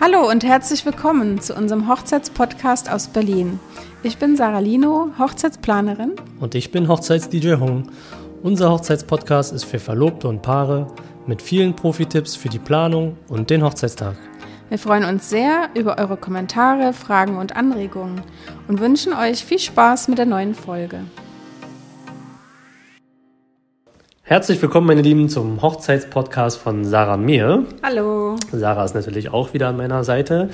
Hallo und herzlich willkommen zu unserem Hochzeitspodcast aus Berlin. Ich bin Sarah Lino, Hochzeitsplanerin. Und ich bin Hochzeits-DJ Hong. Unser Hochzeitspodcast ist für Verlobte und Paare mit vielen Profi-Tipps für die Planung und den Hochzeitstag. Wir freuen uns sehr über eure Kommentare, Fragen und Anregungen und wünschen euch viel Spaß mit der neuen Folge. Herzlich willkommen, meine Lieben, zum Hochzeitspodcast von Sarah Mir. Hallo. Sarah ist natürlich auch wieder an meiner Seite.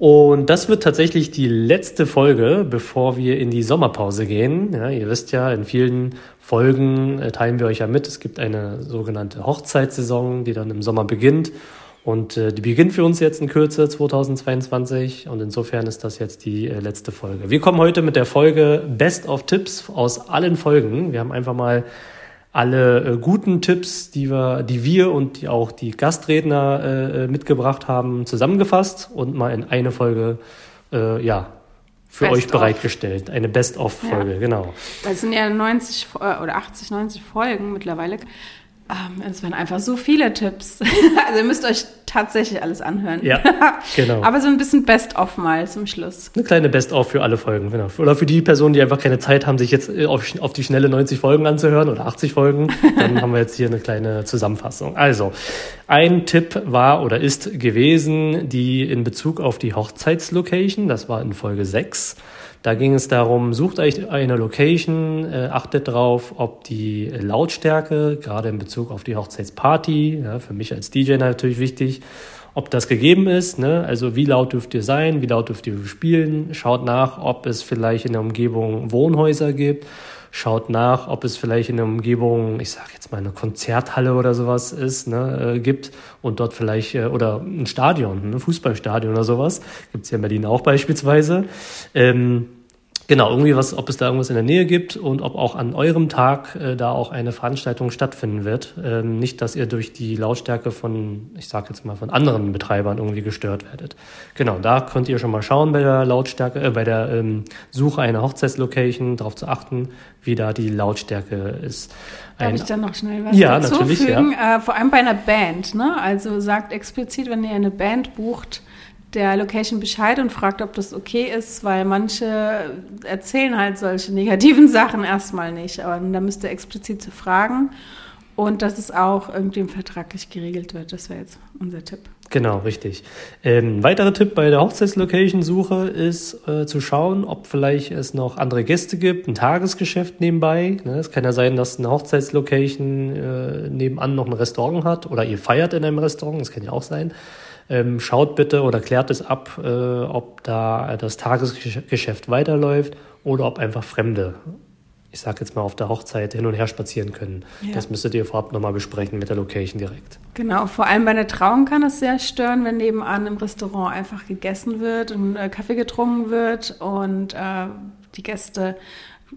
Und das wird tatsächlich die letzte Folge, bevor wir in die Sommerpause gehen. Ja, ihr wisst ja, in vielen Folgen äh, teilen wir euch ja mit. Es gibt eine sogenannte Hochzeitssaison, die dann im Sommer beginnt. Und äh, die beginnt für uns jetzt in Kürze 2022 und insofern ist das jetzt die äh, letzte Folge. Wir kommen heute mit der Folge Best of Tipps aus allen Folgen. Wir haben einfach mal alle äh, guten Tipps, die wir, die wir und die auch die Gastredner äh, äh, mitgebracht haben, zusammengefasst und mal in eine Folge äh, ja, für Best euch bereitgestellt. Eine Best-of-Folge, ja. genau. Das sind ja 90 äh, oder 80, 90 Folgen mittlerweile. Ähm, es waren einfach so viele Tipps. also ihr müsst euch tatsächlich alles anhören. Ja, genau. Aber so ein bisschen Best-of mal zum Schluss. Eine kleine Best-of für alle Folgen, genau. Oder für die Personen, die einfach keine Zeit haben, sich jetzt äh, auf, auf die schnelle 90 Folgen anzuhören oder 80 Folgen, dann haben wir jetzt hier eine kleine Zusammenfassung. Also, ein Tipp war oder ist gewesen, die in Bezug auf die Hochzeitslocation, das war in Folge 6, da ging es darum, sucht euch eine Location, äh, achtet drauf, ob die Lautstärke, gerade in Bezug auf die Hochzeitsparty, ja, für mich als DJ natürlich wichtig, ob das gegeben ist. Ne? Also wie laut dürft ihr sein, wie laut dürft ihr spielen. Schaut nach, ob es vielleicht in der Umgebung Wohnhäuser gibt schaut nach, ob es vielleicht in der Umgebung, ich sage jetzt mal eine Konzerthalle oder sowas ist, ne, äh, gibt und dort vielleicht, äh, oder ein Stadion, ein Fußballstadion oder sowas, gibt's ja in Berlin auch beispielsweise. Ähm, Genau, irgendwie was, ob es da irgendwas in der Nähe gibt und ob auch an eurem Tag äh, da auch eine Veranstaltung stattfinden wird. Ähm, nicht, dass ihr durch die Lautstärke von, ich sage jetzt mal, von anderen Betreibern irgendwie gestört werdet. Genau, da könnt ihr schon mal schauen bei der Lautstärke, äh, bei der ähm, Suche einer Hochzeitslocation, darauf zu achten, wie da die Lautstärke ist. Darf Ein, ich da noch schnell was ja, dazu natürlich, fügen? Ja. Äh, vor allem bei einer Band, ne? Also sagt explizit, wenn ihr eine Band bucht, der Location Bescheid und fragt, ob das okay ist, weil manche erzählen halt solche negativen Sachen erstmal nicht. Aber da müsst ihr explizit zu fragen und dass es auch irgendwie vertraglich geregelt wird. Das wäre jetzt unser Tipp. Genau, richtig. Ähm, weiterer Tipp bei der Hochzeitslocation-Suche ist äh, zu schauen, ob vielleicht es noch andere Gäste gibt, ein Tagesgeschäft nebenbei. Ne? Es kann ja sein, dass eine Hochzeitslocation äh, nebenan noch ein Restaurant hat oder ihr feiert in einem Restaurant, das kann ja auch sein. Ähm, schaut bitte oder klärt es ab, äh, ob da das Tagesgeschäft weiterläuft oder ob einfach Fremde, ich sage jetzt mal auf der Hochzeit, hin und her spazieren können. Ja. Das müsstet ihr vorab nochmal besprechen mit der Location direkt. Genau, vor allem bei einer Trauung kann es sehr stören, wenn nebenan im Restaurant einfach gegessen wird und äh, Kaffee getrunken wird und äh, die Gäste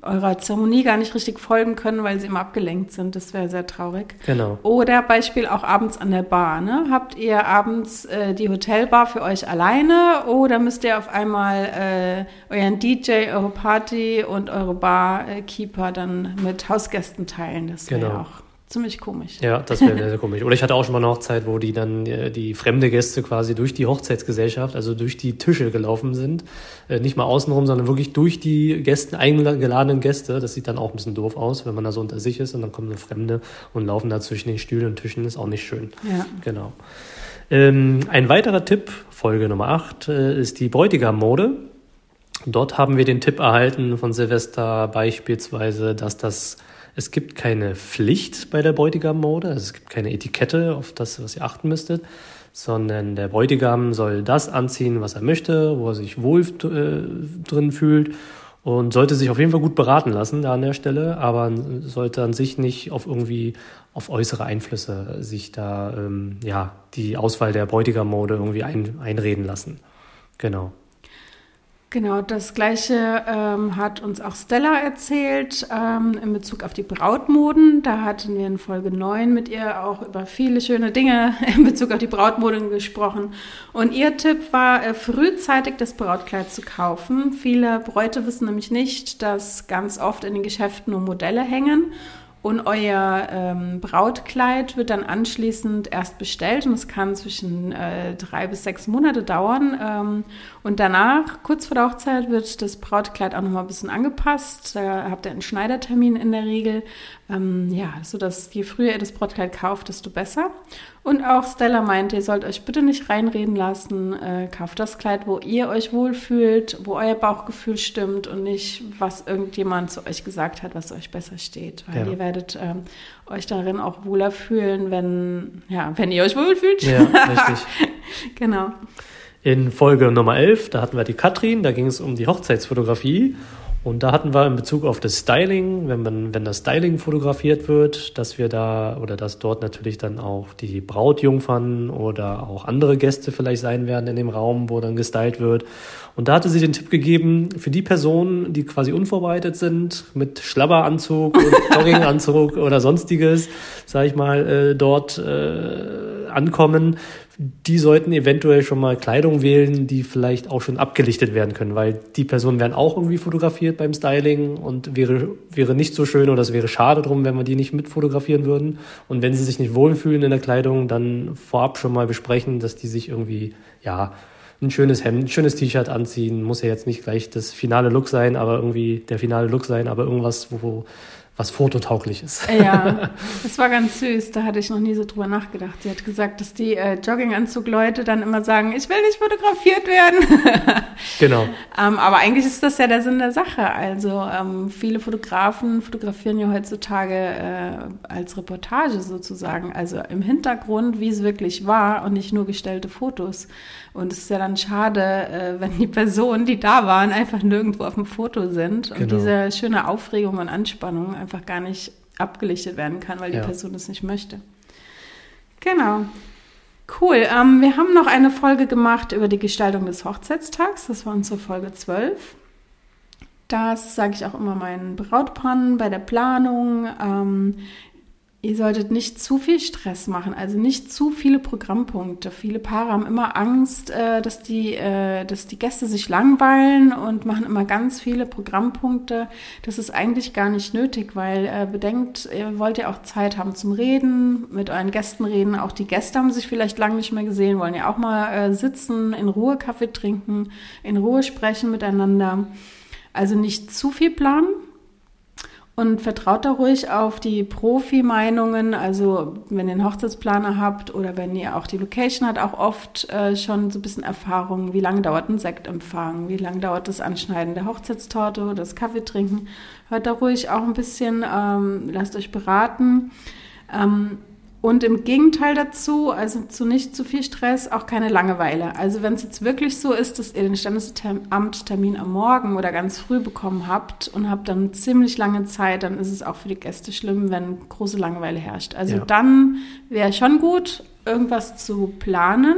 eurer Zeremonie gar nicht richtig folgen können, weil sie immer abgelenkt sind. Das wäre sehr traurig. Genau. Oder Beispiel auch abends an der Bar. Ne? Habt ihr abends äh, die Hotelbar für euch alleine oder müsst ihr auf einmal äh, euren DJ, eure Party und eure Barkeeper dann mit Hausgästen teilen? Das wäre genau. auch ziemlich komisch. Ja, das wäre sehr, sehr komisch. Oder ich hatte auch schon mal eine Hochzeit, wo die dann äh, die fremde Gäste quasi durch die Hochzeitsgesellschaft, also durch die Tische gelaufen sind. Äh, nicht mal außenrum, sondern wirklich durch die Gäste, eingeladenen Gäste. Das sieht dann auch ein bisschen doof aus, wenn man da so unter sich ist und dann kommen eine Fremde und laufen da zwischen den Stühlen und Tischen. Ist auch nicht schön. Ja. Genau. Ähm, ein weiterer Tipp, Folge Nummer 8, äh, ist die Bräutigam-Mode. Dort haben wir den Tipp erhalten von Silvester beispielsweise, dass das es gibt keine Pflicht bei der Bräutigam-Mode, also es gibt keine Etikette auf das, was ihr achten müsstet, sondern der Bräutigam soll das anziehen, was er möchte, wo er sich wohl äh, drin fühlt und sollte sich auf jeden Fall gut beraten lassen da an der Stelle, aber sollte an sich nicht auf irgendwie auf äußere Einflüsse sich da ähm, ja die Auswahl der Bräutigam-Mode irgendwie ein, einreden lassen. Genau. Genau, das Gleiche ähm, hat uns auch Stella erzählt ähm, in Bezug auf die Brautmoden. Da hatten wir in Folge 9 mit ihr auch über viele schöne Dinge in Bezug auf die Brautmoden gesprochen. Und ihr Tipp war, äh, frühzeitig das Brautkleid zu kaufen. Viele Bräute wissen nämlich nicht, dass ganz oft in den Geschäften nur Modelle hängen Und euer ähm, Brautkleid wird dann anschließend erst bestellt und es kann zwischen äh, drei bis sechs Monate dauern. Ähm, und danach, kurz vor der Hochzeit, wird das Brautkleid auch nochmal ein bisschen angepasst. Da habt ihr einen Schneidertermin in der Regel. Ähm, ja, sodass je früher ihr das Brautkleid kauft, desto besser. Und auch Stella meinte, ihr sollt euch bitte nicht reinreden lassen. Äh, kauft das Kleid, wo ihr euch wohlfühlt, wo euer Bauchgefühl stimmt und nicht, was irgendjemand zu euch gesagt hat, was euch besser steht. Weil ja. ihr werdet ähm, euch darin auch wohler fühlen, wenn, ja, wenn ihr euch wohlfühlt. Ja, richtig. genau. In Folge Nummer 11, da hatten wir die Katrin, da ging es um die Hochzeitsfotografie. Und da hatten wir in Bezug auf das Styling, wenn man, wenn das Styling fotografiert wird, dass wir da oder dass dort natürlich dann auch die Brautjungfern oder auch andere Gäste vielleicht sein werden in dem Raum, wo dann gestylt wird. Und da hatte sie den Tipp gegeben, für die Personen, die quasi unvorbereitet sind, mit Schlabberanzug und Jogginganzug oder sonstiges, sag ich mal, äh, dort äh, ankommen, die sollten eventuell schon mal Kleidung wählen, die vielleicht auch schon abgelichtet werden können, weil die Personen werden auch irgendwie fotografiert beim Styling und wäre, wäre nicht so schön oder es wäre schade drum, wenn wir die nicht mit fotografieren würden. Und wenn sie sich nicht wohlfühlen in der Kleidung, dann vorab schon mal besprechen, dass die sich irgendwie, ja, ein schönes Hemd, ein schönes T-Shirt anziehen. Muss ja jetzt nicht gleich das finale Look sein, aber irgendwie der finale Look sein, aber irgendwas, wo, was fototauglich ist. Ja, das war ganz süß. Da hatte ich noch nie so drüber nachgedacht. Sie hat gesagt, dass die äh, Jogginganzug-Leute dann immer sagen, ich will nicht fotografiert werden. genau. ähm, aber eigentlich ist das ja der Sinn der Sache. Also ähm, viele Fotografen fotografieren ja heutzutage äh, als Reportage sozusagen. Also im Hintergrund, wie es wirklich war und nicht nur gestellte Fotos. Und es ist ja dann schade, äh, wenn die Personen, die da waren, einfach nirgendwo auf dem Foto sind und genau. diese schöne Aufregung und Anspannung einfach gar nicht abgelichtet werden kann, weil die ja. Person es nicht möchte. Genau. Cool. Ähm, wir haben noch eine Folge gemacht über die Gestaltung des Hochzeitstags. Das war unsere Folge 12. Das sage ich auch immer meinen Brautpannen bei der Planung. Ähm, Ihr solltet nicht zu viel Stress machen, also nicht zu viele Programmpunkte. Viele Paare haben immer Angst, äh, dass, die, äh, dass die Gäste sich langweilen und machen immer ganz viele Programmpunkte. Das ist eigentlich gar nicht nötig, weil äh, bedenkt, ihr wollt ja auch Zeit haben zum Reden, mit euren Gästen reden. Auch die Gäste haben sich vielleicht lange nicht mehr gesehen, wollen ja auch mal sitzen, in Ruhe Kaffee trinken, in Ruhe sprechen miteinander. Also nicht zu viel planen und vertraut da ruhig auf die Profi-Meinungen. Also wenn ihr einen Hochzeitsplaner habt oder wenn ihr auch die Location hat, auch oft äh, schon so ein bisschen Erfahrung, wie lange dauert ein Sektempfang, wie lange dauert das Anschneiden der Hochzeitstorte oder das Kaffeetrinken. Hört da ruhig auch ein bisschen, ähm, lasst euch beraten. Ähm, und im Gegenteil dazu, also zu nicht zu viel Stress, auch keine Langeweile. Also wenn es jetzt wirklich so ist, dass ihr den Standesamttermin am Morgen oder ganz früh bekommen habt und habt dann ziemlich lange Zeit, dann ist es auch für die Gäste schlimm, wenn große Langeweile herrscht. Also ja. dann wäre schon gut, irgendwas zu planen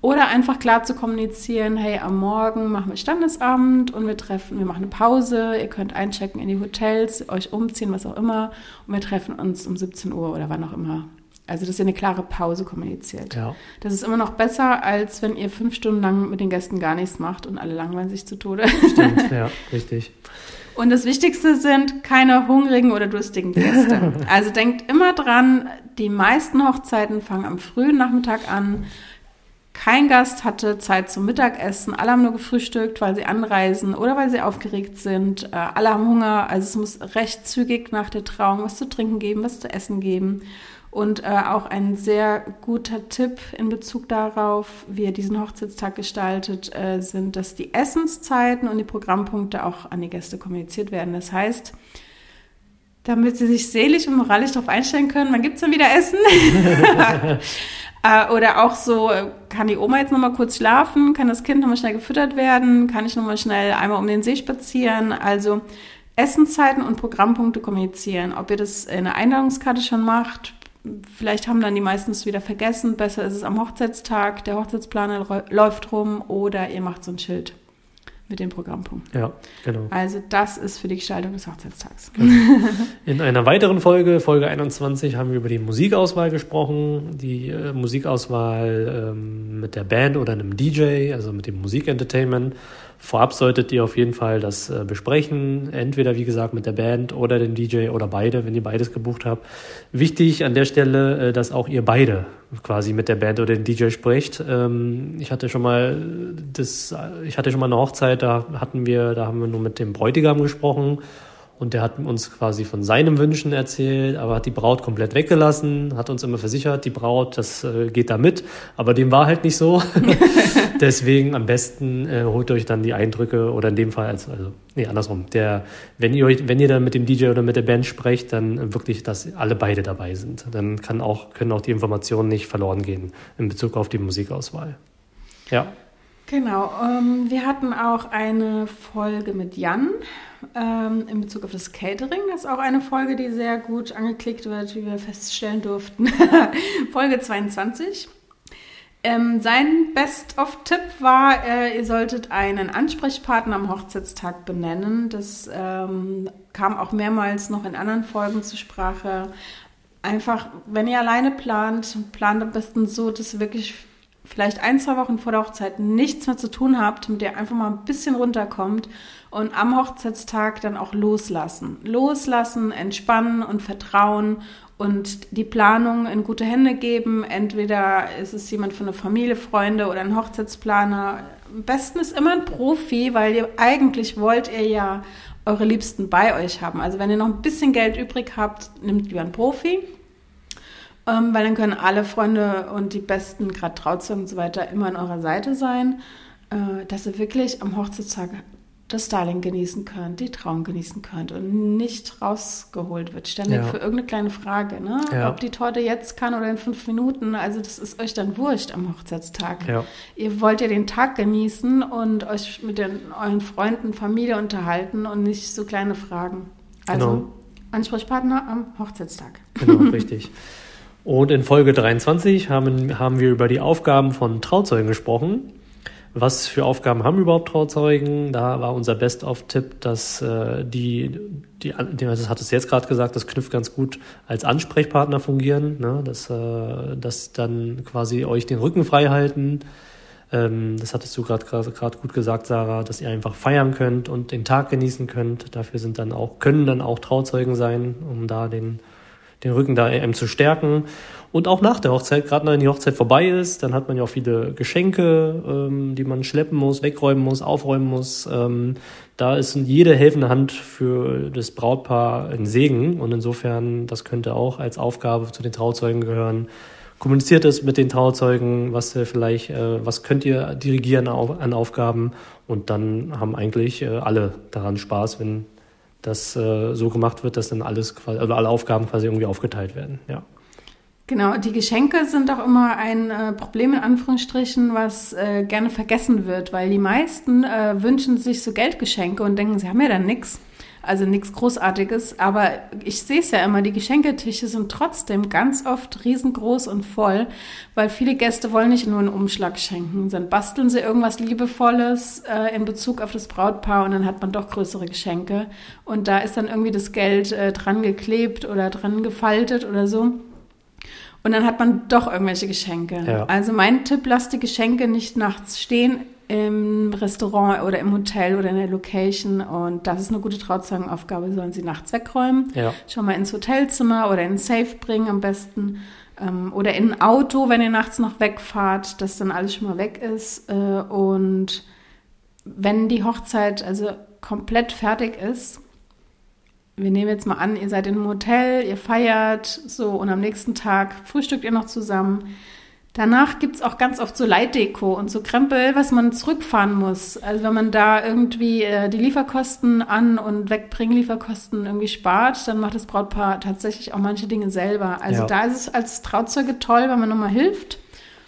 oder einfach klar zu kommunizieren, hey, am Morgen machen wir Standesamt und wir treffen, wir machen eine Pause, ihr könnt einchecken in die Hotels, euch umziehen, was auch immer und wir treffen uns um 17 Uhr oder wann auch immer also, dass ihr eine klare Pause kommuniziert. Ja. Das ist immer noch besser, als wenn ihr fünf Stunden lang mit den Gästen gar nichts macht und alle langweilen sich zu Tode. Stimmt, ja, richtig. Und das Wichtigste sind keine hungrigen oder durstigen Gäste. Also denkt immer dran, die meisten Hochzeiten fangen am frühen Nachmittag an. Kein Gast hatte Zeit zum Mittagessen. Alle haben nur gefrühstückt, weil sie anreisen oder weil sie aufgeregt sind. Äh, alle haben Hunger. Also es muss recht zügig nach der Trauung was zu trinken geben, was zu essen geben. Und äh, auch ein sehr guter Tipp in Bezug darauf, wie ihr diesen Hochzeitstag gestaltet, äh, sind, dass die Essenszeiten und die Programmpunkte auch an die Gäste kommuniziert werden. Das heißt, damit sie sich seelisch und moralisch darauf einstellen können, wann gibt es dann wieder Essen? äh, oder auch so, kann die Oma jetzt nochmal kurz schlafen? Kann das Kind nochmal schnell gefüttert werden? Kann ich nochmal schnell einmal um den See spazieren? Also Essenszeiten und Programmpunkte kommunizieren. Ob ihr das in der Einladungskarte schon macht, vielleicht haben dann die meisten es wieder vergessen. Besser ist es am Hochzeitstag, der Hochzeitsplaner läuft rum oder ihr macht so ein Schild mit dem Programmpunkt. Ja, genau. Also das ist für die Gestaltung des Hochzeitstags. Genau. In einer weiteren Folge, Folge 21, haben wir über die Musikauswahl gesprochen. Die äh, Musikauswahl ähm, mit der Band oder einem DJ, also mit dem Musikentertainment. Vorab solltet ihr auf jeden Fall das äh, besprechen, entweder wie gesagt mit der Band oder dem DJ oder beide, wenn ihr beides gebucht habt. Wichtig an der Stelle, äh, dass auch ihr beide quasi mit der Band oder dem DJ sprecht. Ähm, ich hatte schon mal das, ich hatte schon mal eine Hochzeit, da hatten wir, da haben wir nur mit dem Bräutigam gesprochen und der hat uns quasi von seinen Wünschen erzählt, aber hat die Braut komplett weggelassen, hat uns immer versichert, die Braut, das äh, geht da mit. Aber dem war halt nicht so. Deswegen am besten äh, holt euch dann die Eindrücke oder in dem Fall, als, also, nee, andersrum. Der, wenn ihr euch, wenn ihr dann mit dem DJ oder mit der Band sprecht, dann wirklich, dass alle beide dabei sind. Dann kann auch, können auch die Informationen nicht verloren gehen in Bezug auf die Musikauswahl. Ja. Genau. Ähm, wir hatten auch eine Folge mit Jan ähm, in Bezug auf das Catering. Das ist auch eine Folge, die sehr gut angeklickt wird, wie wir feststellen durften. Folge 22. Ähm, sein Best-of-Tipp war, äh, ihr solltet einen Ansprechpartner am Hochzeitstag benennen. Das ähm, kam auch mehrmals noch in anderen Folgen zur Sprache. Einfach, wenn ihr alleine plant, plant am besten so, dass wirklich vielleicht ein, zwei Wochen vor der Hochzeit nichts mehr zu tun habt, mit der einfach mal ein bisschen runterkommt und am Hochzeitstag dann auch loslassen. Loslassen, entspannen und vertrauen und die Planung in gute Hände geben. Entweder ist es jemand von der Familie, Freunde oder ein Hochzeitsplaner. Am besten ist immer ein Profi, weil ihr eigentlich wollt ihr ja eure Liebsten bei euch haben. Also wenn ihr noch ein bisschen Geld übrig habt, nehmt lieber einen Profi ähm, weil dann können alle Freunde und die besten, gerade Trauzeugen und so weiter, immer an eurer Seite sein, äh, dass ihr wirklich am Hochzeitstag das Styling genießen könnt, die Trauung genießen könnt und nicht rausgeholt wird, ständig ja. für irgendeine kleine Frage, ne? Ja. ob die Torte jetzt kann oder in fünf Minuten, also das ist euch dann wurscht am Hochzeitstag. Ja. Ihr wollt ja den Tag genießen und euch mit den, euren Freunden, Familie unterhalten und nicht so kleine Fragen. Also genau. Ansprechpartner am Hochzeitstag. Genau, richtig. Und in Folge 23 haben, haben wir über die Aufgaben von Trauzeugen gesprochen. Was für Aufgaben haben überhaupt Trauzeugen? Da war unser Best-of-Tipp, dass äh, die, die, das hat es jetzt gerade gesagt, das knüpft ganz gut als Ansprechpartner fungieren, ne? dass, äh, dass dann quasi euch den Rücken frei halten. Ähm, das hattest du gerade gut gesagt, Sarah, dass ihr einfach feiern könnt und den Tag genießen könnt. Dafür sind dann auch, können dann auch Trauzeugen sein, um da den den Rücken da eben zu stärken. Und auch nach der Hochzeit, gerade wenn die Hochzeit vorbei ist, dann hat man ja auch viele Geschenke, ähm, die man schleppen muss, wegräumen muss, aufräumen muss. Ähm, da ist jede helfende Hand für das Brautpaar ein Segen. Und insofern, das könnte auch als Aufgabe zu den Trauzeugen gehören. Kommuniziert es mit den Trauzeugen, was vielleicht, äh, was könnt ihr dirigieren an Aufgaben? Und dann haben eigentlich äh, alle daran Spaß, wenn das äh, so gemacht wird, dass dann alles quasi, also alle Aufgaben quasi irgendwie aufgeteilt werden. Ja. Genau, die Geschenke sind auch immer ein äh, Problem in Anführungsstrichen, was äh, gerne vergessen wird, weil die meisten äh, wünschen sich so Geldgeschenke und denken, sie haben ja dann nichts. Also nichts Großartiges, aber ich sehe es ja immer, die Geschenketische sind trotzdem ganz oft riesengroß und voll, weil viele Gäste wollen nicht nur einen Umschlag schenken, dann basteln sie irgendwas Liebevolles äh, in Bezug auf das Brautpaar und dann hat man doch größere Geschenke. Und da ist dann irgendwie das Geld äh, dran geklebt oder dran gefaltet oder so. Und dann hat man doch irgendwelche Geschenke. Ja. Also mein Tipp, lasst die Geschenke nicht nachts stehen im Restaurant oder im Hotel oder in der Location. Und das ist eine gute Trauzeugenaufgabe, sollen sie nachts wegräumen. Ja. Schon mal ins Hotelzimmer oder in Safe bringen am besten. Ähm, oder in ein Auto, wenn ihr nachts noch wegfahrt, dass dann alles schon mal weg ist. Äh, und wenn die Hochzeit also komplett fertig ist, wir nehmen jetzt mal an, ihr seid in einem Hotel, ihr feiert so und am nächsten Tag frühstückt ihr noch zusammen Danach gibt es auch ganz oft so Leitdeko und so Krempel, was man zurückfahren muss. Also wenn man da irgendwie äh, die Lieferkosten an und wegbringen Lieferkosten irgendwie spart, dann macht das Brautpaar tatsächlich auch manche Dinge selber. Also ja. da ist es als Trauzeuge toll, wenn man nochmal hilft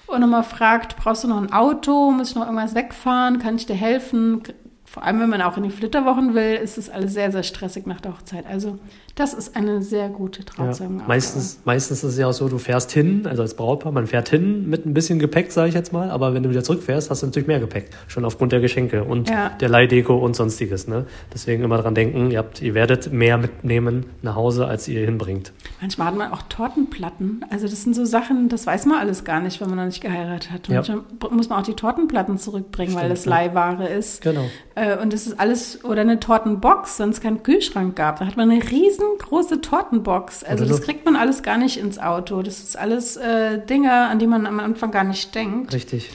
und nochmal fragt, brauchst du noch ein Auto, muss ich noch irgendwas wegfahren, kann ich dir helfen? Vor allem wenn man auch in die Flitterwochen will, ist es alles sehr, sehr stressig nach der Hochzeit. Also das ist eine sehr gute Trauzeugen. Ja, meistens, meistens ist es ja auch so, du fährst hin, also als Brautpaar, man fährt hin mit ein bisschen Gepäck, sage ich jetzt mal, aber wenn du wieder zurückfährst, hast du natürlich mehr Gepäck, schon aufgrund der Geschenke und ja. der Leihdeko und sonstiges. Ne? Deswegen immer dran denken, ihr, habt, ihr werdet mehr mitnehmen nach Hause, als ihr hinbringt. Manchmal hat man auch Tortenplatten. Also das sind so Sachen, das weiß man alles gar nicht, wenn man noch nicht geheiratet hat. Manchmal ja. muss man auch die Tortenplatten zurückbringen, Stimmt, weil das Leihware ist. Genau. Äh, und es ist alles, oder eine Tortenbox, wenn es keinen Kühlschrank gab. Da hat man eine riesengroße Tortenbox. Also das kriegt man alles gar nicht ins Auto. Das ist alles äh, Dinge, an die man am Anfang gar nicht denkt. Richtig.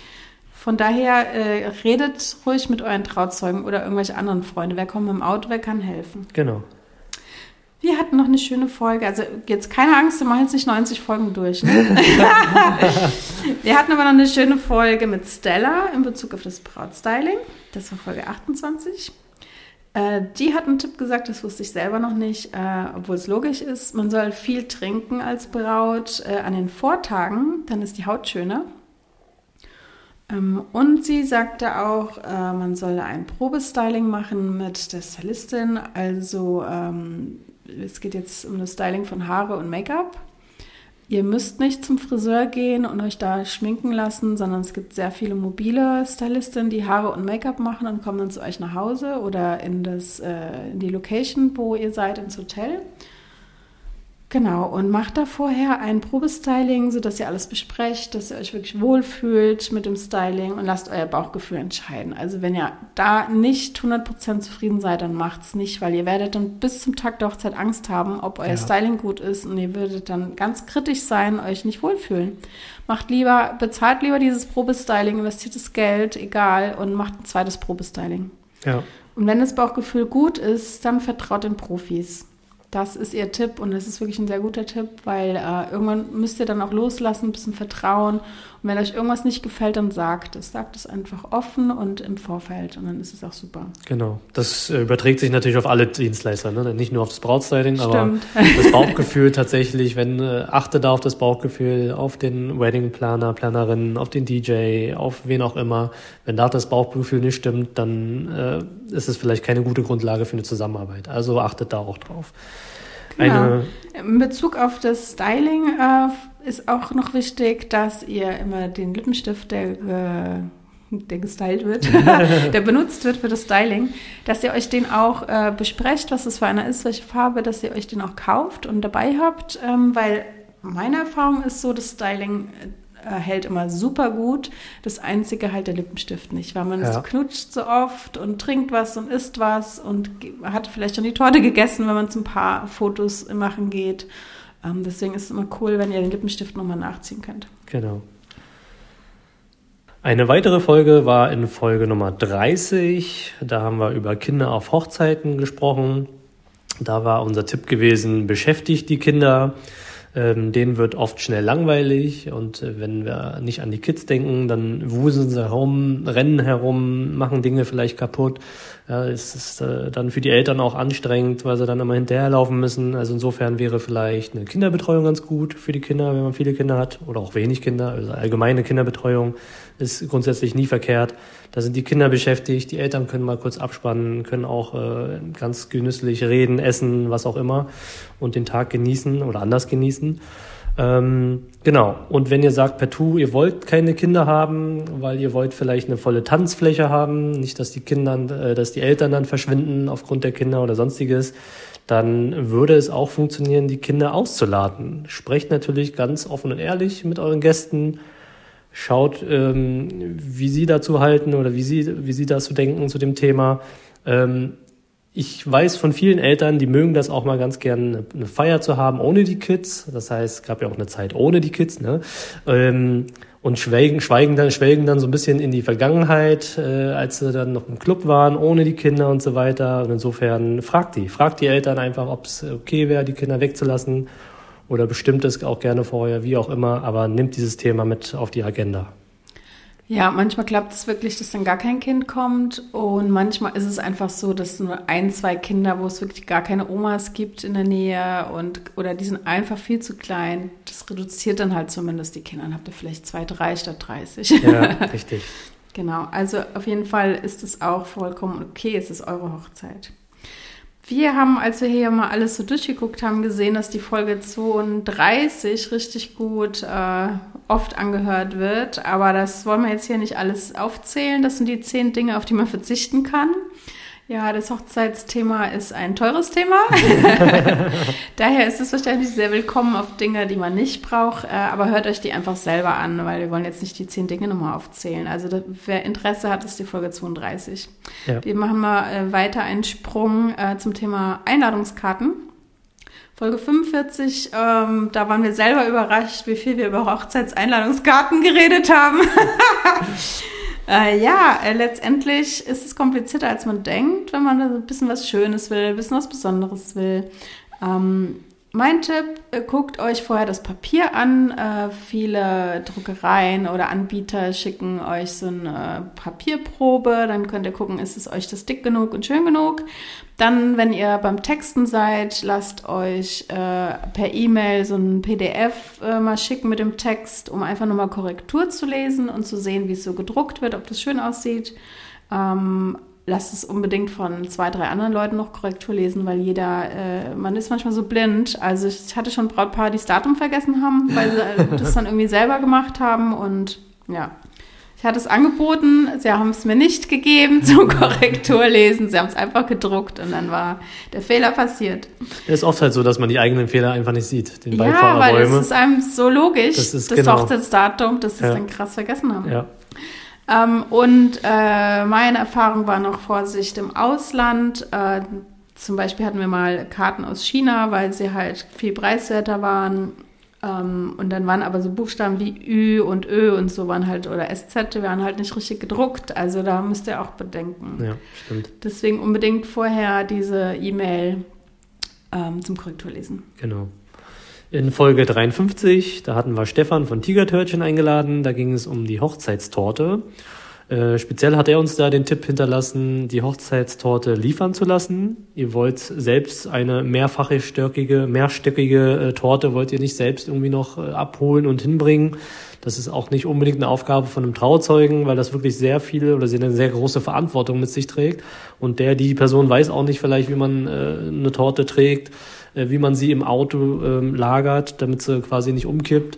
Von daher äh, redet ruhig mit euren Trauzeugen oder irgendwelche anderen Freunde. Wer kommt mit dem Auto, wer kann helfen. Genau. Wir hatten noch eine schöne Folge. Also jetzt keine Angst, wir machen jetzt nicht 90 Folgen durch. Ne? wir hatten aber noch eine schöne Folge mit Stella in Bezug auf das Brautstyling. Das war Folge 28. Äh, die hat einen Tipp gesagt, das wusste ich selber noch nicht, äh, obwohl es logisch ist. Man soll viel trinken als Braut äh, an den Vortagen, dann ist die Haut schöner. Ähm, und sie sagte auch, man soll ein Probestyling machen mit der Stylistin. Also ähm, es geht jetzt um das Styling von Haare und Make-up. Ihr müsst nicht zum Friseur gehen und euch da schminken lassen, sondern es gibt sehr viele mobile Stylistinnen, die Haare und Make-up machen und kommen dann zu euch nach Hause oder in, das, äh, in die Location, wo ihr seid, ins Hotel. Genau, und macht da vorher ein Probestyling, sodass ihr alles besprecht, dass ihr euch wirklich wohlfühlt mit dem Styling und lasst euer Bauchgefühl entscheiden. Also wenn ihr da nicht 100% zufrieden seid, dann macht's nicht, weil ihr werdet dann bis zum Tag der Hochzeit Angst haben, ob euer ja. Styling gut ist und ihr würdet dann ganz kritisch sein, euch nicht wohlfühlen. Macht lieber, bezahlt lieber dieses Probestyling, investiert das Geld, egal, und macht ein zweites Probestyling. Ja. Und wenn das Bauchgefühl gut ist, dann vertraut den Profis. Das ist ihr Tipp und das ist wirklich ein sehr guter Tipp, weil äh, irgendwann müsst ihr dann auch loslassen, ein bisschen vertrauen. Und wenn euch irgendwas nicht gefällt, dann sagt es. Sagt es einfach offen und im Vorfeld und dann ist es auch super. Genau. Das äh, überträgt sich natürlich auf alle Dienstleister, ne? nicht nur auf das Brautstyling, aber das Bauchgefühl tatsächlich, wenn äh, achte da auf das Bauchgefühl, auf den Weddingplaner, Planerin, auf den DJ, auf wen auch immer. Wenn da das Bauchgefühl nicht stimmt, dann äh, ist es vielleicht keine gute Grundlage für eine Zusammenarbeit. Also achtet da auch drauf. Genau. In Bezug auf das Styling äh, ist auch noch wichtig, dass ihr immer den Lippenstift, der, äh, der gestylt wird, der benutzt wird für das Styling, dass ihr euch den auch äh, besprecht, was es für einer ist, welche Farbe, dass ihr euch den auch kauft und dabei habt, ähm, weil meine Erfahrung ist so, das Styling äh, hält immer super gut. Das einzige halt der Lippenstift nicht, weil man ja. knutscht so oft und trinkt was und isst was und hat vielleicht schon die Torte gegessen, wenn man zum Paar Fotos machen geht. Ähm, deswegen ist es immer cool, wenn ihr den Lippenstift nochmal nachziehen könnt. Genau. Eine weitere Folge war in Folge Nummer 30. Da haben wir über Kinder auf Hochzeiten gesprochen. Da war unser Tipp gewesen, beschäftigt die Kinder. Ähm, denen wird oft schnell langweilig und äh, wenn wir nicht an die Kids denken, dann wuseln sie herum, rennen herum, machen Dinge vielleicht kaputt. Ja, es ist äh, dann für die Eltern auch anstrengend, weil sie dann immer hinterherlaufen müssen. Also insofern wäre vielleicht eine Kinderbetreuung ganz gut für die Kinder, wenn man viele Kinder hat oder auch wenig Kinder. Also allgemeine Kinderbetreuung ist grundsätzlich nie verkehrt. Da sind die Kinder beschäftigt, die Eltern können mal kurz abspannen, können auch äh, ganz genüsslich reden, essen, was auch immer und den Tag genießen oder anders genießen. Ähm, genau. Und wenn ihr sagt partout, ihr wollt keine Kinder haben, weil ihr wollt vielleicht eine volle Tanzfläche haben, nicht, dass die Kinder, äh, dass die Eltern dann verschwinden aufgrund der Kinder oder sonstiges, dann würde es auch funktionieren, die Kinder auszuladen. Sprecht natürlich ganz offen und ehrlich mit euren Gästen. Schaut, ähm, wie sie dazu halten oder wie sie, wie sie dazu denken zu dem Thema. Ähm, ich weiß von vielen Eltern, die mögen das auch mal ganz gerne, eine Feier zu haben ohne die Kids. Das heißt, es gab ja auch eine Zeit ohne die Kids, ne? Ähm, und schweigen, schweigen dann, schwelgen dann so ein bisschen in die Vergangenheit, äh, als sie dann noch im Club waren, ohne die Kinder und so weiter. Und insofern fragt die, fragt die Eltern einfach, ob es okay wäre, die Kinder wegzulassen oder bestimmt es auch gerne vorher, wie auch immer, aber nimmt dieses Thema mit auf die Agenda. Ja, manchmal klappt es wirklich, dass dann gar kein Kind kommt und manchmal ist es einfach so, dass nur ein, zwei Kinder, wo es wirklich gar keine Omas gibt in der Nähe und oder die sind einfach viel zu klein. Das reduziert dann halt zumindest die Kinder. Dann habt ihr vielleicht zwei, drei statt 30. Ja, richtig. Genau, also auf jeden Fall ist es auch vollkommen okay, es ist eure Hochzeit. Wir haben, als wir hier mal alles so durchgeguckt haben, gesehen, dass die Folge 32 richtig gut äh, oft angehört wird. Aber das wollen wir jetzt hier nicht alles aufzählen. Das sind die zehn Dinge, auf die man verzichten kann. Ja, das Hochzeitsthema ist ein teures Thema. Daher ist es wahrscheinlich sehr willkommen auf Dinge, die man nicht braucht. Äh, aber hört euch die einfach selber an, weil wir wollen jetzt nicht die zehn Dinge nochmal aufzählen. Also wer Interesse hat, ist die Folge 32. Ja. Wir machen mal äh, weiter einen Sprung äh, zum Thema Einladungskarten. Folge 45, ähm, da waren wir selber überrascht, wie viel wir über Hochzeitseinladungskarten geredet haben. Äh, ja, äh, letztendlich ist es komplizierter, als man denkt, wenn man ein bisschen was Schönes will, ein bisschen was Besonderes will. Ähm, mein Tipp, äh, guckt euch vorher das Papier an. Äh, viele Druckereien oder Anbieter schicken euch so eine Papierprobe. Dann könnt ihr gucken, ist es euch das dick genug und schön genug. Dann, wenn ihr beim Texten seid, lasst euch äh, per E-Mail so ein PDF äh, mal schicken mit dem Text, um einfach nochmal Korrektur zu lesen und zu sehen, wie es so gedruckt wird, ob das schön aussieht. Ähm, lasst es unbedingt von zwei, drei anderen Leuten noch Korrektur lesen, weil jeder, äh, man ist manchmal so blind. Also ich hatte schon Brautpaare, die das Datum vergessen haben, weil sie das dann irgendwie selber gemacht haben und ja. Ich hatte es angeboten, sie haben es mir nicht gegeben zum Korrekturlesen. Sie haben es einfach gedruckt und dann war der Fehler passiert. Es ist oft halt so, dass man die eigenen Fehler einfach nicht sieht. Den ja, weil es ist einem so logisch, das, ist das genau. Hochzeitsdatum, dass sie es ja. dann krass vergessen haben. Ja. Ähm, und äh, meine Erfahrung war noch Vorsicht im Ausland. Äh, zum Beispiel hatten wir mal Karten aus China, weil sie halt viel preiswerter waren ähm, und dann waren aber so Buchstaben wie Ü und Ö und so waren halt, oder SZ, waren halt nicht richtig gedruckt. Also da müsst ihr auch bedenken. Ja, stimmt. Deswegen unbedingt vorher diese E-Mail ähm, zum Korrekturlesen. Genau. In Folge 53, da hatten wir Stefan von Tigertörtchen eingeladen. Da ging es um die Hochzeitstorte. Äh, speziell hat er uns da den Tipp hinterlassen, die Hochzeitstorte liefern zu lassen. Ihr wollt selbst eine mehrfache stöckige, mehrstöckige äh, Torte wollt ihr nicht selbst irgendwie noch äh, abholen und hinbringen. Das ist auch nicht unbedingt eine Aufgabe von einem Trauzeugen, weil das wirklich sehr viele oder eine sehr große Verantwortung mit sich trägt. Und der, die Person weiß auch nicht vielleicht, wie man äh, eine Torte trägt, wie man sie im Auto äh, lagert, damit sie quasi nicht umkippt.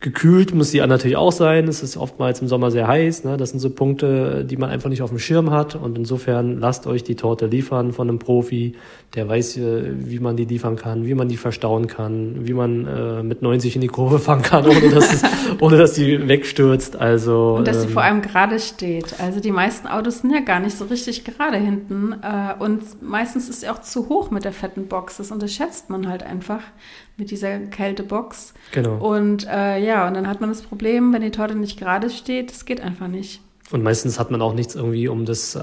Gekühlt muss sie natürlich auch sein. Es ist oftmals im Sommer sehr heiß. Ne? Das sind so Punkte, die man einfach nicht auf dem Schirm hat. Und insofern lasst euch die Torte liefern von einem Profi, der weiß, äh, wie man die liefern kann, wie man die verstauen kann, wie man äh, mit 90 in die Kurve fahren kann, ohne dass, es, ohne dass sie wegstürzt. Also, und dass ähm, sie vor allem gerade steht. Also die meisten Autos sind ja gar nicht so richtig gerade hinten. Äh, und meistens ist sie auch zu hoch mit der fetten Box. Das unterschätzt man halt einfach mit dieser Kältebox. Genau. Und äh, ja, und dann hat man das Problem, wenn die Torte nicht gerade steht, das geht einfach nicht. Und meistens hat man auch nichts irgendwie, um das, äh,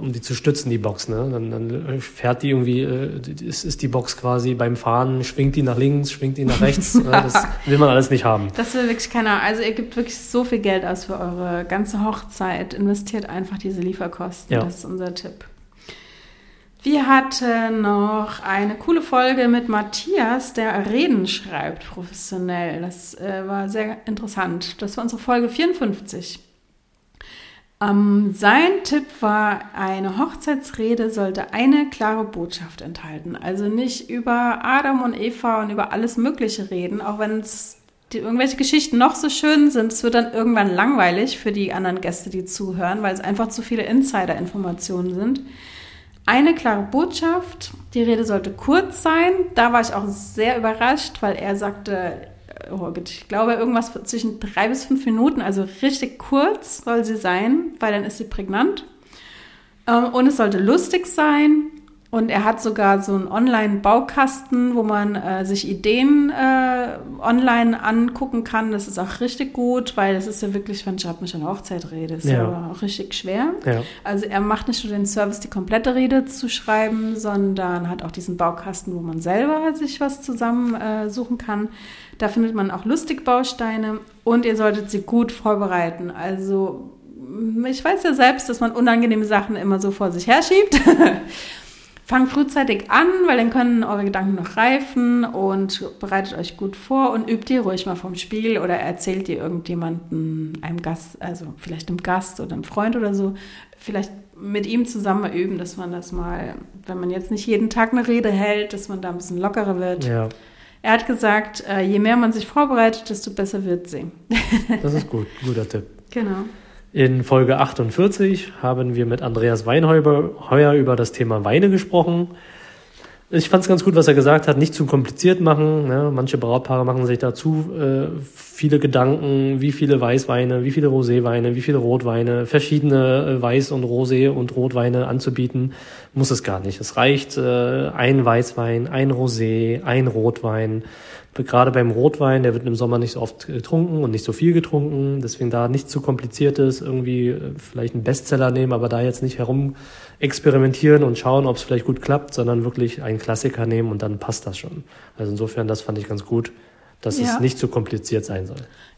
um die zu stützen, die Box. Ne? Dann, dann fährt die irgendwie, äh, ist, ist die Box quasi beim Fahren, schwingt die nach links, schwingt die nach rechts. Ne? Das will man alles nicht haben. Das will wirklich keiner. Also ihr gebt wirklich so viel Geld aus für eure ganze Hochzeit. Investiert einfach diese Lieferkosten. Ja. Das ist unser Tipp. Wir hatten noch eine coole Folge mit Matthias, der Reden schreibt professionell. Das äh, war sehr interessant. Das war unsere Folge 54. Ähm, sein Tipp war, eine Hochzeitsrede sollte eine klare Botschaft enthalten. Also nicht über Adam und Eva und über alles Mögliche reden, auch wenn es irgendwelche Geschichten noch so schön sind, es wird dann irgendwann langweilig für die anderen Gäste, die zuhören, weil es einfach zu viele Insider-Informationen sind. Eine klare Botschaft. Die Rede sollte kurz sein. Da war ich auch sehr überrascht, weil er sagte, oh Gott, ich glaube irgendwas zwischen drei bis fünf Minuten, also richtig kurz soll sie sein, weil dann ist sie prägnant. Ähm, und es sollte lustig sein. Und er hat sogar so einen Online-Baukasten, wo man äh, sich Ideen äh, online angucken kann. Das ist auch richtig gut, weil das ist ja wirklich, wenn ich habe mich an Hochzeit rede, ist ja. ja auch richtig schwer. Ja. Also er macht nicht nur den Service, die komplette Rede zu schreiben, sondern hat auch diesen Baukasten, wo man selber sich was zusammensuchen äh, kann. Da findet man auch lustig Bausteine und ihr solltet sie gut vorbereiten. Also ich weiß ja selbst, dass man unangenehme Sachen immer so vor sich herschiebt. Fangt frühzeitig an, weil dann können eure Gedanken noch reifen und bereitet euch gut vor und übt ihr ruhig mal vom Spiel oder erzählt ihr irgendjemanden, einem Gast, also vielleicht einem Gast oder einem Freund oder so, vielleicht mit ihm zusammen üben, dass man das mal, wenn man jetzt nicht jeden Tag eine Rede hält, dass man da ein bisschen lockerer wird. Ja. Er hat gesagt, äh, je mehr man sich vorbereitet, desto besser wird sie. Das ist gut, guter Tipp. Genau. In Folge 48 haben wir mit Andreas Weinheuer über das Thema Weine gesprochen. Ich fand es ganz gut, was er gesagt hat, nicht zu kompliziert machen. Ne? Manche Brautpaare machen sich dazu äh, viele Gedanken, wie viele Weißweine, wie viele Roséweine, wie viele Rotweine, verschiedene äh, Weiß- und Rosé- und Rotweine anzubieten. Muss es gar nicht. Es reicht äh, ein Weißwein, ein Rosé, ein Rotwein gerade beim Rotwein, der wird im Sommer nicht so oft getrunken und nicht so viel getrunken, deswegen da nicht zu kompliziert ist, irgendwie äh, vielleicht einen Bestseller nehmen, aber da jetzt nicht herum experimentieren und schauen, ob es vielleicht gut klappt, sondern wirklich einen Klassiker nehmen und dann passt das schon. Also insofern, das fand ich ganz gut, dass ja. es nicht zu kompliziert sein soll.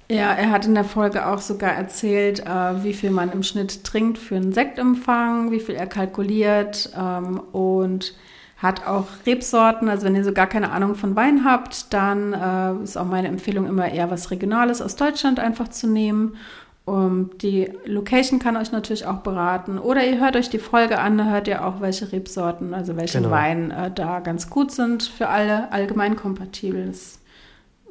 Ja, er hat in der Folge auch sogar erzählt, äh, wie viel man im Schnitt trinkt für einen Sektempfang, wie viel er kalkuliert ähm, und hat auch Rebsorten. Also wenn ihr so gar keine Ahnung von Wein habt, dann äh, ist auch meine Empfehlung immer eher was Regionales aus Deutschland einfach zu nehmen. Um, die Location kann euch natürlich auch beraten. Oder ihr hört euch die Folge an, da hört ihr auch, welche Rebsorten, also welche genau. Wein äh, da ganz gut sind für alle allgemein kompatibel. Das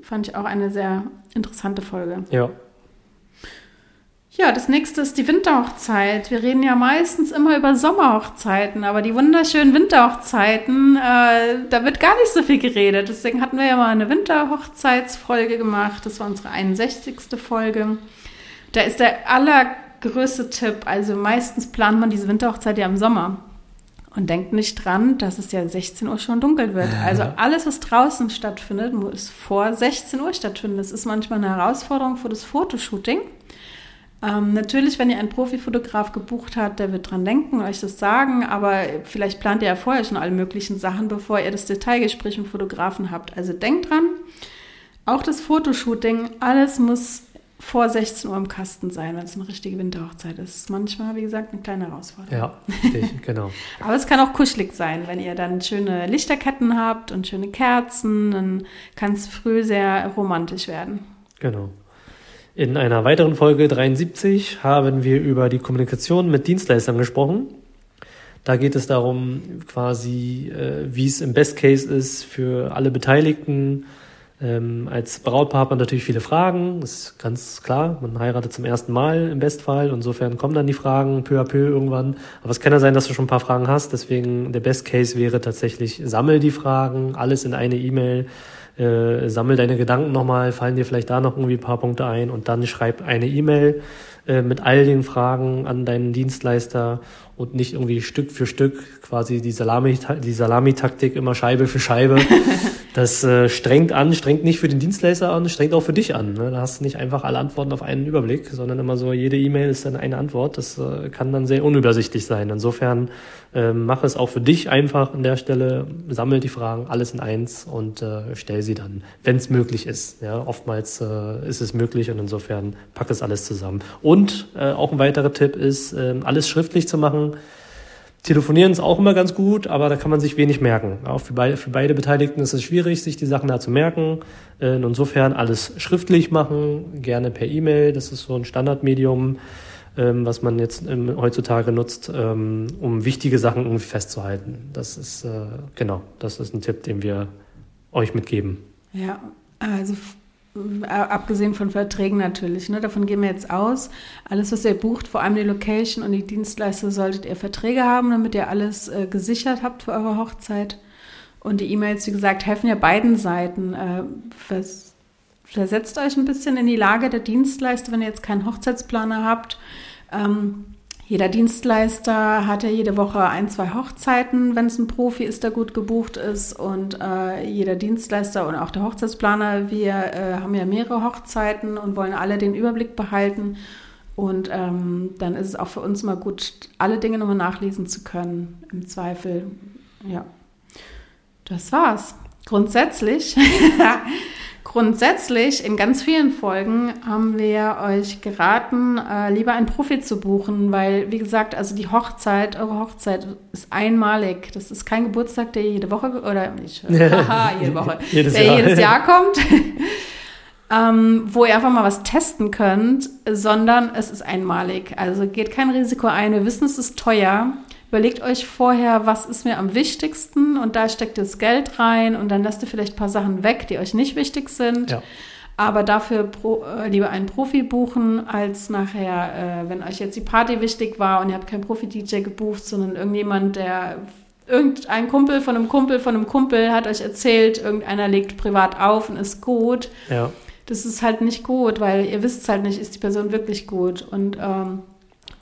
fand ich auch eine sehr interessante Folge. Ja, ja, das nächste ist die Winterhochzeit. Wir reden ja meistens immer über Sommerhochzeiten, aber die wunderschönen Winterhochzeiten, äh, da wird gar nicht so viel geredet. Deswegen hatten wir ja mal eine Winterhochzeitsfolge gemacht. Das war unsere 61. Folge. Da ist der allergrößte Tipp. Also meistens plant man diese Winterhochzeit ja im Sommer und denkt nicht dran, dass es ja 16 Uhr schon dunkel wird. Also alles, was draußen stattfindet, muss vor 16 Uhr stattfinden. Das ist manchmal eine Herausforderung für das Fotoshooting. Ähm, natürlich, wenn ihr einen Profifotograf gebucht habt, der wird dran denken, euch das sagen, aber vielleicht plant ihr ja vorher schon alle möglichen Sachen, bevor ihr das Detailgespräch mit Fotografen habt. Also denkt dran, auch das Fotoshooting, alles muss vor 16 Uhr im Kasten sein, wenn es eine richtige Winterhochzeit ist. Manchmal, wie gesagt, eine kleine Herausforderung. Ja, richtig, genau. Aber es kann auch kuschelig sein, wenn ihr dann schöne Lichterketten habt und schöne Kerzen, dann kann es früh sehr romantisch werden. Genau. In einer weiteren Folge 73 haben wir über die Kommunikation mit Dienstleistern gesprochen. Da geht es darum, quasi, äh, wie es im Best Case ist für alle Beteiligten. Ähm, als Brautpaar hat man natürlich viele Fragen, ist ganz klar. Man heiratet zum ersten Mal im Bestfall. Insofern kommen dann die Fragen peu à peu irgendwann. Aber es kann ja sein, dass du schon ein paar Fragen hast. Deswegen der Best Case wäre tatsächlich, sammel die Fragen, alles in eine E-Mail äh, sammel deine Gedanken nochmal, fallen dir vielleicht da noch irgendwie ein paar Punkte ein und dann schreib eine E-Mail äh, mit all den Fragen an deinen Dienstleister und nicht irgendwie Stück für Stück quasi die Salami, die Salami-Taktik immer Scheibe für Scheibe. Das äh, strengt an, strengt nicht für den Dienstleister an, strengt auch für dich an. Ne? Da hast du nicht einfach alle Antworten auf einen Überblick, sondern immer so, jede E-Mail ist dann eine Antwort. Das äh, kann dann sehr unübersichtlich sein. Insofern äh, mach es auch für dich einfach an der Stelle, sammel die Fragen, alles in eins und äh, stell sie dann, wenn es möglich ist. Ja, oftmals äh, ist es möglich und insofern pack es alles zusammen. Und äh, auch ein weiterer Tipp ist, äh, alles schriftlich zu machen Telefonieren ist auch immer ganz gut, aber da kann man sich wenig merken. Auch für beide, für beide Beteiligten ist es schwierig, sich die Sachen da zu merken. Äh, insofern alles schriftlich machen, gerne per E-Mail. Das ist so ein Standardmedium, ähm, was man jetzt heutzutage nutzt, ähm, um wichtige Sachen irgendwie festzuhalten. Das ist, äh, genau, das ist ein Tipp, den wir euch mitgeben. Ja, also abgesehen von Verträgen natürlich, ne? davon gehen wir jetzt aus. Alles, was ihr bucht, vor allem die Location und die Dienstleister, solltet ihr Verträge haben, damit ihr alles äh, gesichert habt für eure Hochzeit. Und die E-Mails, wie gesagt, helfen ja beiden Seiten. Äh, vers versetzt euch ein bisschen in die Lage der Dienstleister, wenn ihr jetzt keinen Hochzeitsplaner habt. Ähm, jeder Dienstleister hat ja jede Woche ein, zwei Hochzeiten, wenn es ein Profi ist, der gut gebucht ist. Und äh, jeder Dienstleister und auch der Hochzeitsplaner, wir äh, haben ja mehrere Hochzeiten und wollen alle den Überblick behalten. Und ähm, dann ist es auch für uns mal gut, alle Dinge nochmal nachlesen zu können, im Zweifel. Ja, das war's. Grundsätzlich Grundsätzlich in ganz vielen Folgen haben wir euch geraten, äh, lieber einen Profi zu buchen, weil, wie gesagt, also die Hochzeit, eure Hochzeit ist einmalig. Das ist kein Geburtstag, der jede Woche oder nicht, haha, jede Woche, jedes der Jahr. jedes Jahr kommt. ähm, wo ihr einfach mal was testen könnt, sondern es ist einmalig. Also geht kein Risiko ein. Wir wissen, es ist teuer. Überlegt euch vorher, was ist mir am wichtigsten und da steckt ihr das Geld rein und dann lasst ihr vielleicht ein paar Sachen weg, die euch nicht wichtig sind. Ja. Aber dafür pro, äh, lieber einen Profi buchen, als nachher, äh, wenn euch jetzt die Party wichtig war und ihr habt keinen Profi-DJ gebucht, sondern irgendjemand, der irgendein Kumpel von einem Kumpel von einem Kumpel hat euch erzählt, irgendeiner legt privat auf und ist gut. Ja. Das ist halt nicht gut, weil ihr wisst halt nicht, ist die Person wirklich gut. Und ähm,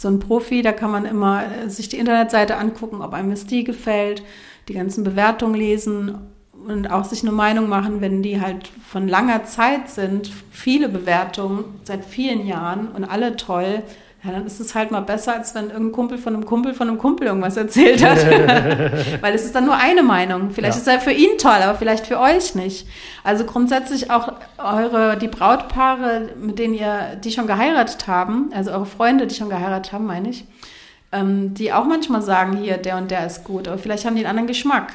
so ein Profi, da kann man immer äh, sich die Internetseite angucken, ob einem das die gefällt, die ganzen Bewertungen lesen und auch sich eine Meinung machen, wenn die halt von langer Zeit sind, viele Bewertungen seit vielen Jahren und alle toll, ja, dann ist es halt mal besser, als wenn irgendein Kumpel von einem Kumpel von einem Kumpel irgendwas erzählt hat. Weil es ist dann nur eine Meinung. Vielleicht ja. ist er für ihn toll, aber vielleicht für euch nicht. Also grundsätzlich auch eure, die Brautpaare, mit denen ihr, die schon geheiratet haben, also eure Freunde, die schon geheiratet haben, meine ich, ähm, die auch manchmal sagen, hier, der und der ist gut, aber vielleicht haben die einen anderen Geschmack.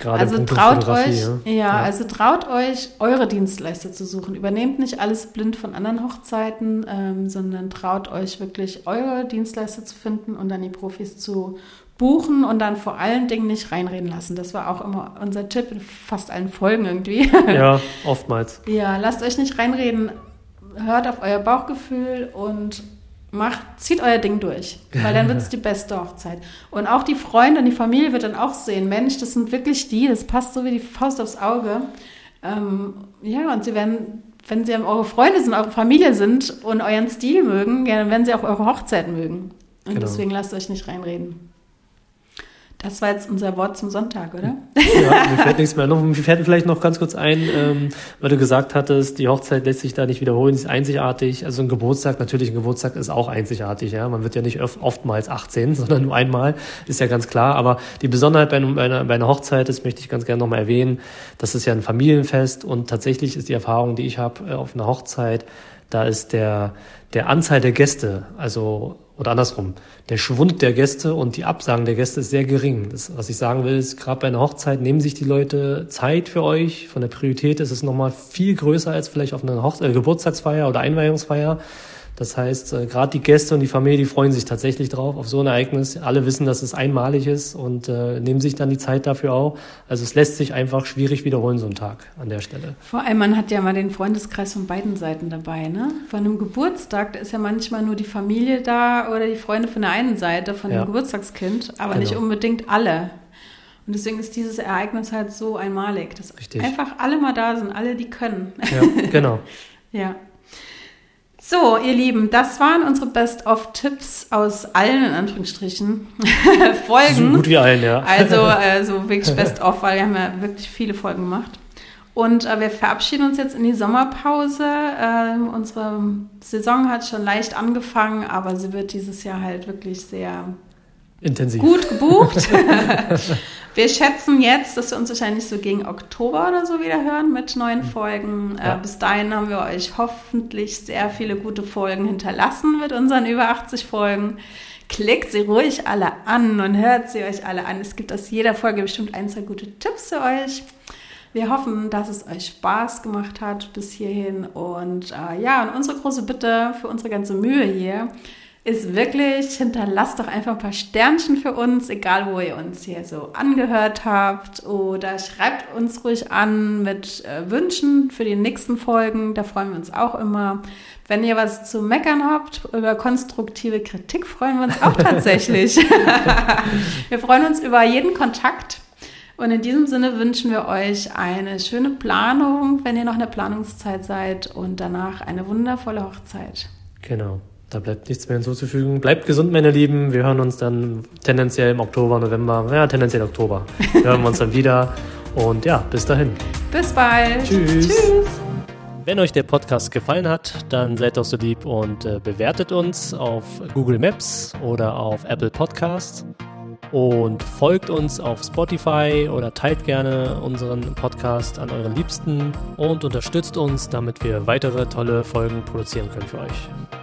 Gerade also traut euch, ja. ja, also traut euch, eure Dienstleister zu suchen. Übernehmt nicht alles blind von anderen Hochzeiten, ähm, sondern traut euch wirklich, eure Dienstleister zu finden und dann die Profis zu buchen und dann vor allen Dingen nicht reinreden lassen. Das war auch immer unser Tipp in fast allen Folgen irgendwie. Ja, oftmals. ja, lasst euch nicht reinreden. Hört auf euer Bauchgefühl und macht, zieht euer Ding durch, weil dann wird es die beste Hochzeit. Und auch die Freunde und die Familie wird dann auch sehen, Mensch, das sind wirklich die, das passt so wie die Faust aufs Auge. Ähm, ja, und sie werden, wenn sie eure Freunde sind, eure Familie sind und euren Stil mögen, ja, dann werden sie auch eure Hochzeit mögen. Und genau. deswegen lasst euch nicht reinreden. Das war jetzt unser Wort zum Sonntag, oder? Ja, mir fällt nichts mehr. Noch, mir fällt vielleicht noch ganz kurz ein, ähm, weil du gesagt hattest, die Hochzeit lässt sich da nicht wiederholen, ist einzigartig. Also ein Geburtstag, natürlich ein Geburtstag ist auch einzigartig. Ja, Man wird ja nicht oft, oftmals 18, sondern nur einmal, ist ja ganz klar. Aber die Besonderheit bei, bei, einer, bei einer Hochzeit, das möchte ich ganz gerne nochmal erwähnen, das ist ja ein Familienfest und tatsächlich ist die Erfahrung, die ich habe äh, auf einer Hochzeit, da ist der, der Anzahl der Gäste, also oder andersrum, der Schwund der Gäste und die Absagen der Gäste ist sehr gering. Das, was ich sagen will, ist, gerade bei einer Hochzeit nehmen sich die Leute Zeit für euch. Von der Priorität ist es nochmal viel größer als vielleicht auf einer Hoch äh, Geburtstagsfeier oder Einweihungsfeier. Das heißt, äh, gerade die Gäste und die Familie, die freuen sich tatsächlich drauf auf so ein Ereignis. Alle wissen, dass es einmalig ist und äh, nehmen sich dann die Zeit dafür auch. Also es lässt sich einfach schwierig wiederholen, so ein Tag an der Stelle. Vor allem, man hat ja mal den Freundeskreis von beiden Seiten dabei. Ne? Von einem Geburtstag, da ist ja manchmal nur die Familie da oder die Freunde von der einen Seite, von dem ja. Geburtstagskind, aber genau. nicht unbedingt alle. Und deswegen ist dieses Ereignis halt so einmalig, dass Richtig. einfach alle mal da sind, alle, die können. Ja, genau. ja. So, ihr Lieben, das waren unsere Best-of-Tipps aus allen, in Anführungsstrichen, Folgen. So gut wie allen, ja. Also, äh, so wirklich Best-of, weil wir haben ja wirklich viele Folgen gemacht. Und äh, wir verabschieden uns jetzt in die Sommerpause. Äh, unsere Saison hat schon leicht angefangen, aber sie wird dieses Jahr halt wirklich sehr Intensiv. Gut gebucht. wir schätzen jetzt, dass wir uns wahrscheinlich so gegen Oktober oder so wieder hören mit neuen Folgen. Äh, ja. Äh, bis dahin haben wir euch hoffentlich sehr viele gute Folgen hinterlassen mit unseren über 80 Folgen. Klickt sie ruhig alle an und hört sie euch alle an. Es gibt aus jeder Folge bestimmt ein, zwei gute Tipps für euch. Wir hoffen, dass es euch Spaß gemacht hat bis hierhin. Und äh, ja, und unsere große Bitte für unsere ganze Mühe hier ist wirklich, hinterlasst doch einfach ein paar Sternchen für uns, egal wo ihr uns hier so angehört habt. Oder schreibt uns ruhig an mit äh, Wünschen für die nächsten Folgen. Da freuen wir uns auch immer. Wenn ihr was zu meckern habt, über konstruktive Kritik freuen wir uns auch tatsächlich. wir freuen uns über jeden Kontakt. Und in diesem Sinne wünschen wir euch eine schöne Planung, wenn ihr noch in der Planungszeit seid und danach eine wundervolle Hochzeit. Genau. Da bleibt nichts mehr hinzuzufügen. Bleibt gesund, meine Lieben. Wir hören uns dann tendenziell im Oktober, November, ja, tendenziell Oktober. Wir hören uns dann wieder. Und ja, bis dahin. Bis bald. Tschüss. Tschüss. Wenn euch der Podcast gefallen hat, dann seid doch so lieb und äh, bewertet uns auf Google Maps oder auf Apple Podcasts. und folgt uns auf Spotify oder teilt gerne unseren Podcast an euren Liebsten und unterstützt uns, damit wir weitere tolle Folgen produzieren können für euch.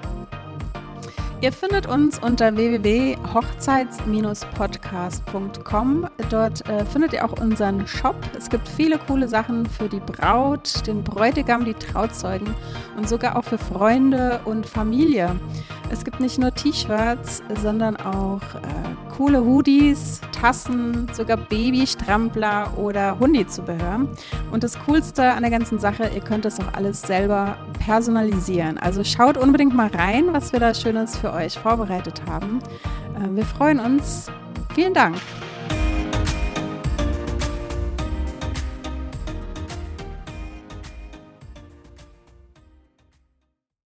Ihr findet uns unter www.hochzeits-podcast.com. Dort äh, findet ihr auch unseren Shop. Es gibt viele coole Sachen für die Braut, den Bräutigam, die Trauzeugen und sogar auch für Freunde und Familie. Es gibt nicht nur T-Shirts, sondern auch äh, coole Hoodies, Tassen, sogar Babystrampler oder Hundizubehör. Und das Coolste an der ganzen Sache, ihr könnt das auch alles selber personalisieren. Also schaut unbedingt mal rein, was wir da Schönes für euch vorbereitet haben. Äh, wir freuen uns. Vielen Dank.